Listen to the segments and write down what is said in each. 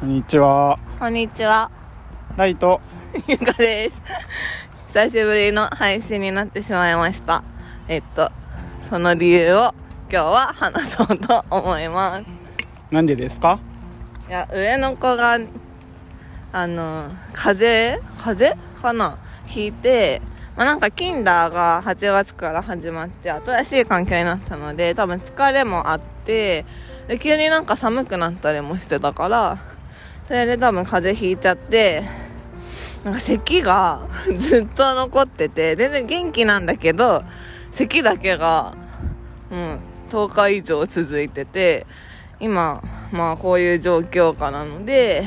こんにちは。こんにちは。ライト。ゆかです。久しぶりの配信になってしまいました。えっと、その理由を今日は話そうと思います。なんでですか？いや、上の子が、あの、風邪風？邪かな？引いて、まあ、なんか、キンダーが8月から始まって、新しい環境になったので、多分疲れもあって、で急になんか寒くなったりもしてたから、それで多分風邪ひいちゃって、なんか咳が ずっと残ってて、全然元気なんだけど、咳だけが、うん、10日以上続いてて、今、まあこういう状況下なので、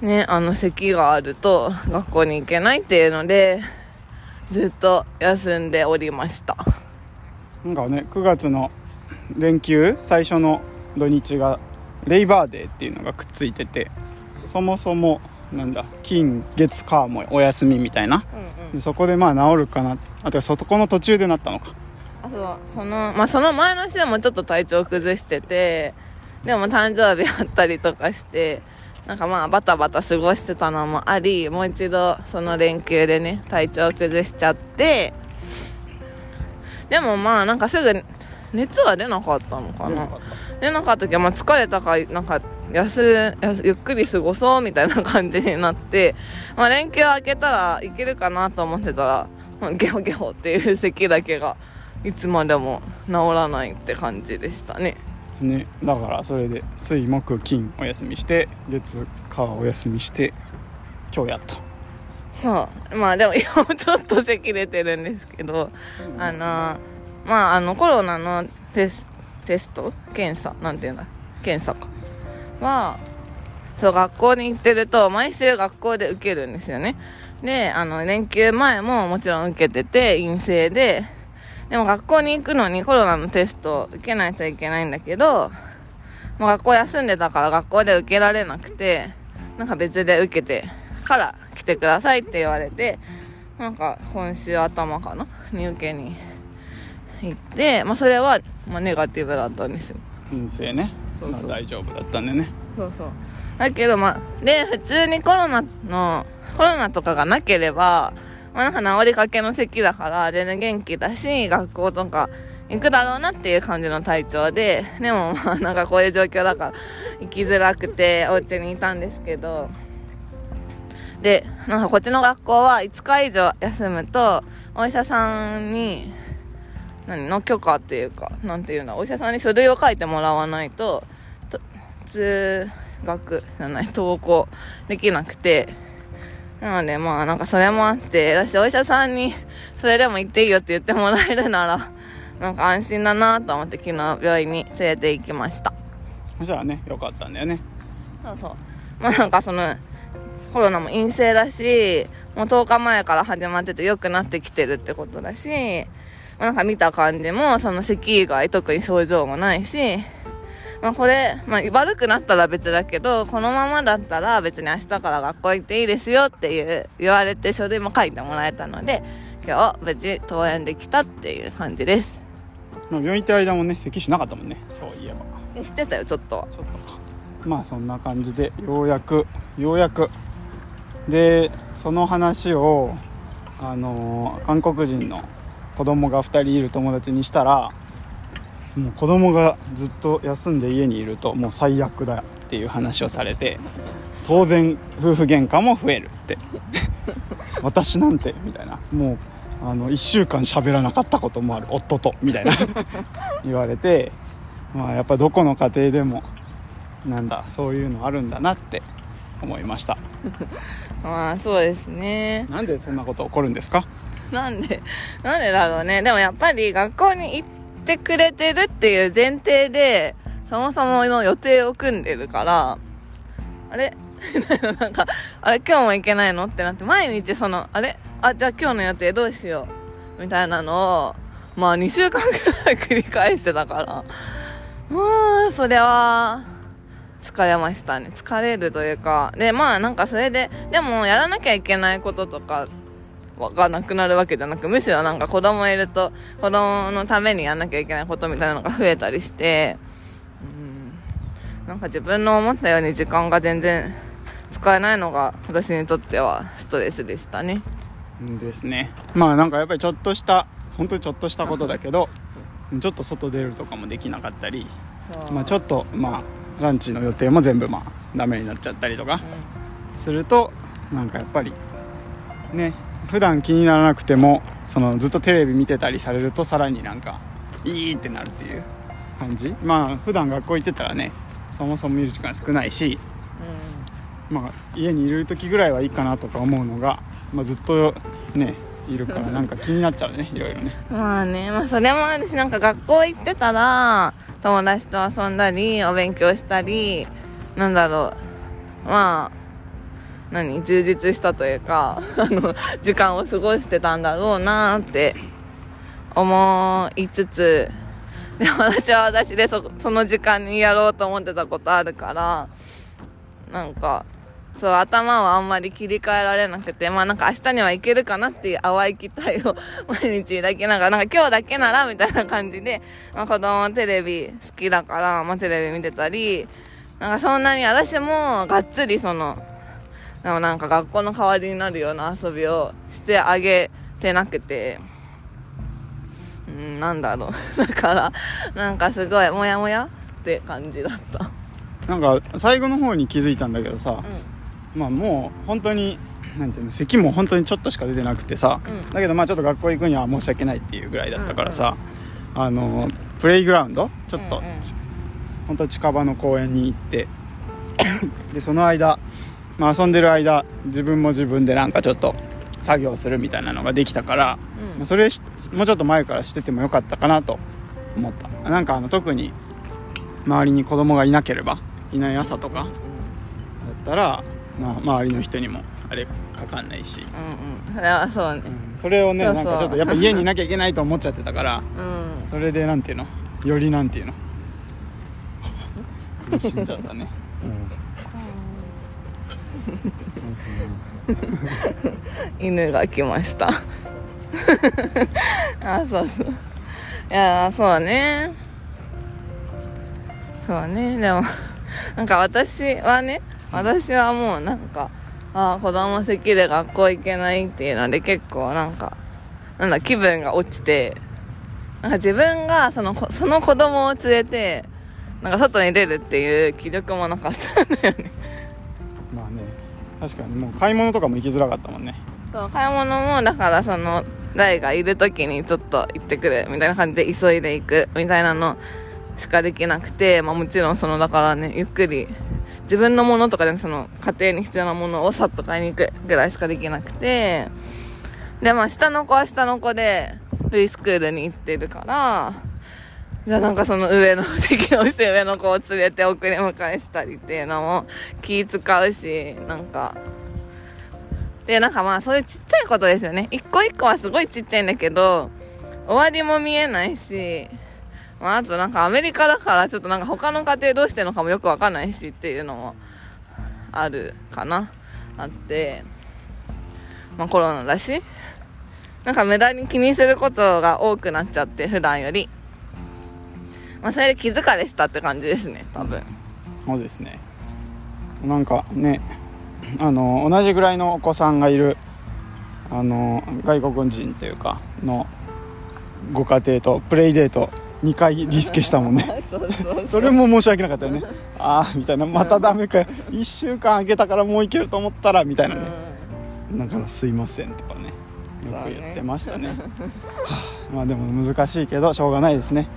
ね、あの咳があると学校に行けないっていうので、ずっと休んでおりました。なんかね、9月の連休、最初の土日が、レイバーデーっていうのがくっついてて、そもそも、なんだ、金、月、火もお休みみたいな。うんうん。でそこでまあ治るかな。あ、てかそこの途中でなったのか。あそうそのまあその前の週もちょっと体調崩しててでも誕生日あったりとかしてなんかまあバタバタ過ごしてたのもありもう一度その連休でね体調崩しちゃってでもまあなんかすぐ熱は出なかったのかな出なかった時はまあ疲れたからなんか休休ゆっくり過ごそうみたいな感じになって、まあ、連休明けたらいけるかなと思ってたら、まあゲホゲホっていう咳だけがいつまでも治らないって感じでしたね。ね、だからそれで水木金お休みして月火お休みして今日やっと。そう。まあでも今もちょっと咳出てるんですけどあのまああのコロナのテステスト検査なんていうんだ検査かはそう学校に行ってると毎週学校で受けるんですよね。であの連休前ももちろん受けてて陰性ででも学校に行くのにコロナのテスト受けないといけないんだけどもう学校休んでたから学校で受けられなくてなんか別で受けてから来てくださいって言われてなんか今週頭かな？に受けに行って、まあ、それは、まあ、ネガティブだったんですよ。陰性ね。そうそう。まあ大丈夫だったんでね。そうそう。だけどまあで普通にコロナのコロナとかがなければ、まあ、なんか治りかけの咳だから全然元気だし学校とか行くだろうなっていう感じの体調ででもまあなんかこういう状況だから行きづらくてお家にいたんですけど。でなんかこっちの学校は5日以上休むとお医者さんに何の許可っていうかなんていうんだお医者さんに書類を書いてもらわないとと通学じゃない登校できなくて。なのでまあなんかそれもあって私お医者さんにそれでも行っていいよって言ってもらえるならなんか安心だなと思って昨日病院に連れて行きました。そしたらねよかったんだよね。そうそう。まあなんかそのコロナも陰性だしもう10日前から始まってて良くなってきてるってことだし、まあ、なんか見た感じもその咳以外特に症状もないしまあこれ、まあ悪くなったら別だけど、このままだったら別に明日から学校行っていいですよっていう言われて書類も書いてもらえたので、今日無事登園できたっていう感じです。まあ病院行ってる間もね。咳しなかったもんね。そういえば。え知ってたよ、ちょっと。は。ちょっとか。まあそんな感じでようやくようやく。でその話をあのー韓国人の子供が2人いる友達にしたらもう子供がずっと休んで家にいるともう最悪だっていう話をされて当然夫婦喧嘩も増えるって。私なんてみたいな。もうあの1週間喋らなかったこともある夫とみたいな。言われてまあやっぱどこの家庭でもなんだそういうのあるんだなって思いました。まあそうですね。なんでそんなこと起こるんですか？なんで、なんでだろうね。でもやっぱり学校に行ってくれてるっていう前提で、そもそもの予定を組んでるから、あれ？なんか、あれ今日も行けないの？ってなって、毎日その、あれ？あ、じゃあ今日の予定どうしよう？みたいなのを、まあ2週間くらい繰り返してたから、うーん、それは、疲れましたね。疲れるというか。で、まあなんかそれで、でもやらなきゃいけないこととかがなくなるわけじゃなく、むしろなんか子供いると、子供のためにやんなきゃいけないことみたいなのが増えたりして、うん、なんか自分の思ったように時間が全然使えないのが私にとってはストレスでしたね。うんですね。まあなんかやっぱりちょっとした本当にちょっとしたことだけどちょっと外出るとかもできなかったり、まあ、ちょっとまあランチの予定も全部まあダメになっちゃったりとかするとなんかやっぱりね普段気にならなくてもそのずっとテレビ見てたりされるとさらになんかいいってなるっていう感じ。まあ普段学校行ってたらねそもそも見る時間少ないし、まあ、家にいる時ぐらいはいいかなとか思うのが、まあ、ずっとねいるから なんか気になっちゃうねいろいろね。まあね、まあそれもあるし、なんか学校行ってたら、友達と遊んだり、お勉強したり、なんだろう、まあ、何、充実したというか、あの、時間を過ごしてたんだろうなって思いつつ、で私は私でそその時間にやろうと思ってたことあるから、なんか、そう、頭はあんまり切り替えられなくて、まあなんか明日には行けるかなっていう淡い期待を 毎日抱きながら、なんか今日だけならみたいな感じで、まあ子供テレビ好きだから、まあテレビ見てたり、なんかそんなに私もがっつりその、でもなんか学校の代わりになるような遊びをしてあげてなくて、うん、なんだろう。だから、なんかすごいモヤモヤって感じだった。なんか最後の方に気づいたんだけどさ、まあもう本当になんていうの咳も本当にちょっとしか出てなくてさ、うん。だけどまあちょっと学校行くには申し訳ないっていうぐらいだったからさ、あのプレイグラウンドちょっと、うんうんち本当近場の公園に行って でその間、まあ、遊んでる間自分も自分でなんかちょっと作業するみたいなのができたから、うん。まあそれしもうちょっと前からしててもよかったかなと思った。なんかあの特に周りに子供がいなければいない朝とかだったら、まあ、周りの人にもあれかかんないし、うんうん。それはそうね。それをねそうそう。なんかちょっとやっぱ家にいなきゃいけないと思っちゃってたからうん。それでなんていうの？よりなんていうの？苦しんじゃったね、犬が来ました。あそうそう。いやそうね。そうね。でも なんか私はね私はもうなんかあ子供席で学校行けないっていうので結構なんかなんだ気分が落ちてなんか自分がそのこその子供を連れてなんか外に出るっていう気力もなかったんだよね。確かにもう買い物とかも行きづらかったもんね。そう買い物もだからその大がいる時にちょっと行ってくるみたいな感じで急いで行くみたいなのしかできなくて、まあ、もちろんそのだからねゆっくり自分のものとかでその家庭に必要なものをさっと買いに行くぐらいしかできなくてでまあ下の子は下の子でプリスクールに行ってるからじゃあなんかその上の席の上の子を連れて送り迎えしたりっていうのも気使うしなんか。でなんかまあそういうちっちゃいことですよね。一個一個はすごいちっちゃいんだけど終わりも見えないし、まあ、あとなんかアメリカだからちょっとなんか他の家庭どうしてるのかもよくわかんないしっていうのもあるかな。あってまあコロナだしなんか無駄に気にすることが多くなっちゃって普段より。まあそれで気疲れしたって感じですね多分。そうですね。なんかねあの同じぐらいのお子さんがいるあの外国人というかのご家庭とプレイデート2回リスケしたもんね。それも申し訳なかったよね。ああみたいな。またダメかよ。1週間空けたからもういけると思ったらみたいなね。だからすいませんとかね。よく言ってましたね。はあ。まあでも難しいけどしょうがないですね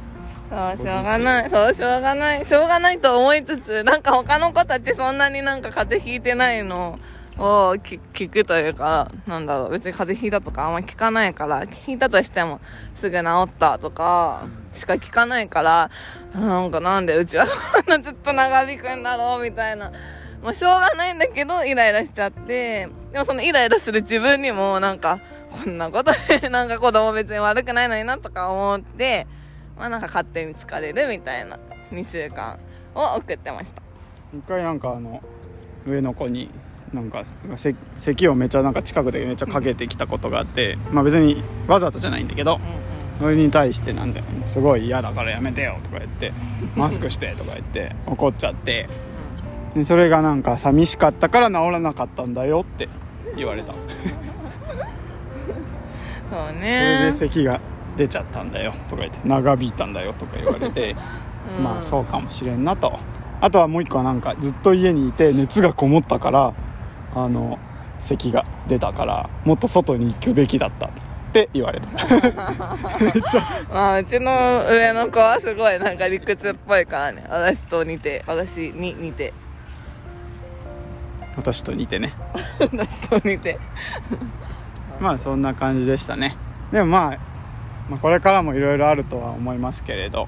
そう、しょうがない。そう、しょうがない。しょうがないと思いつつ、なんか他の子たちそんなになんか風邪ひいてないのを聞聞くというか、なんだろう、別に風邪ひいたとかあんま聞かないから、聞いたとしてもすぐ治ったとか、しか聞かないから、なんかなんでうちはこんなずっと長引くんだろうみたいな。まあしょうがないんだけど、イライラしちゃって、でもそのイライラする自分にもなんか、こんなことでなんか子供別に悪くないのになとか思って、まあなんか勝手に疲れるみたいな2週間を送ってました。一回なんかあの上の子になんかせ咳をめっちゃなんか近くでめっちゃかけてきたことがあってまあ別にわざとじゃないんだけどそれに対してなんで「すごい嫌だからやめてよ」とか言って「マスクして」とか言って怒っちゃってでそれがなんか寂しかったから治らなかったんだよって言われた。そうそれねで咳が出ちゃったんだよとか言って長引いたんだよとか言われて うん。まあそうかもしれんなと。あとはもう一個はなんかずっと家にいて熱がこもったからあの咳が出たからもっと外に行くべきだった。って言われた。めっちゃまあうちの上の子はすごいなんか理屈っぽいからね。私と似て私に似て。私と似てね。私と似て。まあそんな感じでしたね。でもまあ、まあ、これからもいろいろあるとは思いますけれど。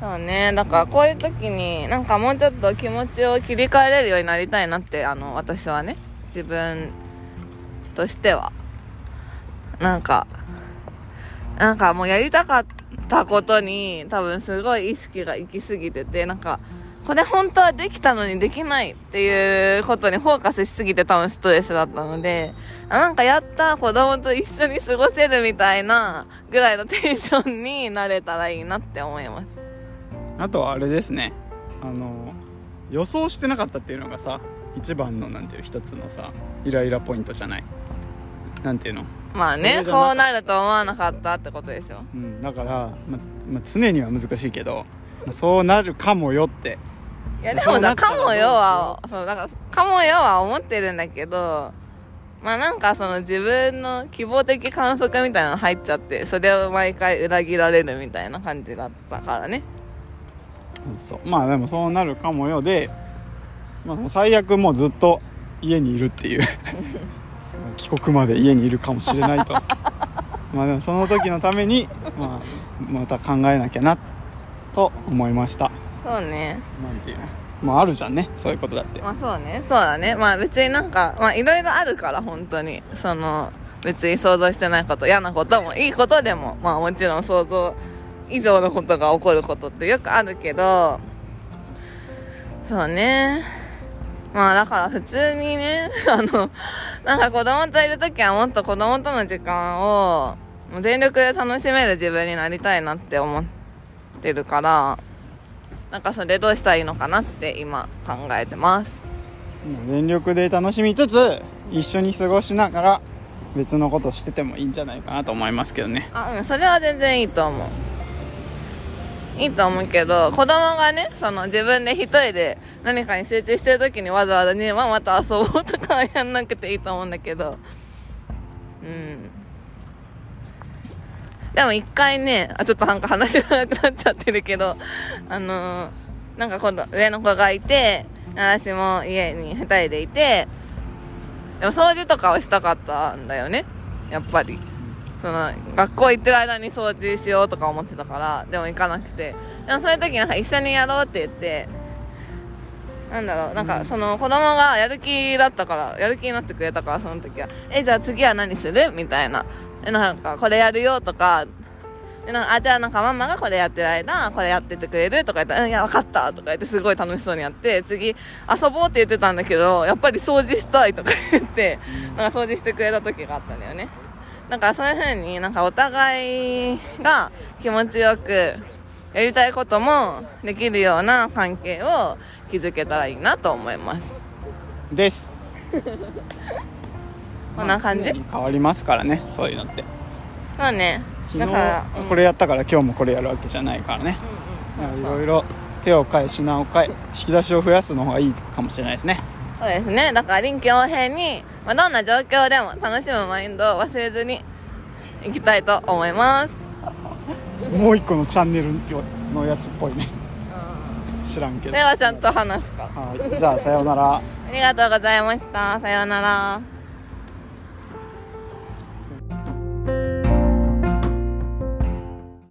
そうね。だからこういう時になんかもうちょっと気持ちを切り替えれるようになりたいなってあの私はね。自分としては。なんかなんかもうやりたかったことに多分すごい意識が行き過ぎててなんかこれ本当はできたのにできないっていうことにフォーカスしすぎて多分ストレスだったのであなんかやった子供と一緒に過ごせるみたいなぐらいのテンションになれたらいいなって思います。あとはあれですね。あの予想してなかったっていうのがさ一番のなんていう一つのさイライラポイントじゃない。なんていうの？まあねこうなると思わなかった。ってことですようん、だから、まま常には難しいけど、まそうなるかもよっていやでもだなったらかもよはそうだからかもよは思ってるんだけどまあなんかその自分の希望的観測みたいなの入っちゃってそれを毎回裏切られるみたいな感じだったからね。うんそう。まあでもそうなるかもよ。で、まあ、最悪もうずっと家にいるっていう。帰国まで家にいるかもしれないと。まあでもその時のために、まあ、また考えなきゃなと思いましたそうね。なんていうの？まああるじゃんね。そういうことだって。まあそうね。そうだね。まあ別になんかまあいろいろあるから本当に。その別に想像してないこと。嫌なこともいいことでもまあもちろん想像以上のことが起こることってよくあるけどそうね。まあだから普通にね あのなんか子供といる時はもっと子供との時間をもう全力で楽しめる自分になりたいなって思ってるからなんかそれどうしたらいいのかなって今考えてます。全力で楽しみつつ一緒に過ごしながら別のことしててもいいんじゃないかなと思いますけどね。あうんそれは全然いいと思う。いいと思うけど子供がねその自分で一人で何かに集中してる時にわざわざねママと遊ぼうとかはやんなくていいと思うんだけど。うんでも一回ねあちょっとなんか話長くなっちゃってるけどあのーなんか今度上の子がいて私も家に二人でいてでも掃除とかをしたかったんだよね。やっぱり。その学校行ってる間に掃除しようとか思ってたからでも行かなくて。でもそういう時なんか一緒にやろうって言ってなんだろうなんかその子供がやる気だったからやる気になってくれたからその時は。えじゃあ次は何する？みたいな。なんかこれやるよとか。でなんかあじゃあなんかママがこれやってる間これやっててくれるとか言ったら「うんいや分かった」とか言ってすごい楽しそうにやって次遊ぼうって言ってたんだけどやっぱり掃除したいとか言ってなんか掃除してくれた時があったんだよね。なんかそういう風になんかお互いが気持ちよくやりたいこともできるような関係を築けたらいいなと思います。です こんな感じ？常に変わりますからねそういうのって。そうねだから、うん。これやったから今日もこれやるわけじゃないからね。うんうんいろいろ手を変え品を変え引き出しを増やすの方がいいかもしれないですね。そうですね。だから臨機応変に、まあ、どんな状況でも楽しむマインドを忘れずにいきたいと思います。もう一個のチャンネルのやつっぽいね。知らんけど。ではちゃんと話すか。はい。じゃあさようなら。ありがとうございました。さようなら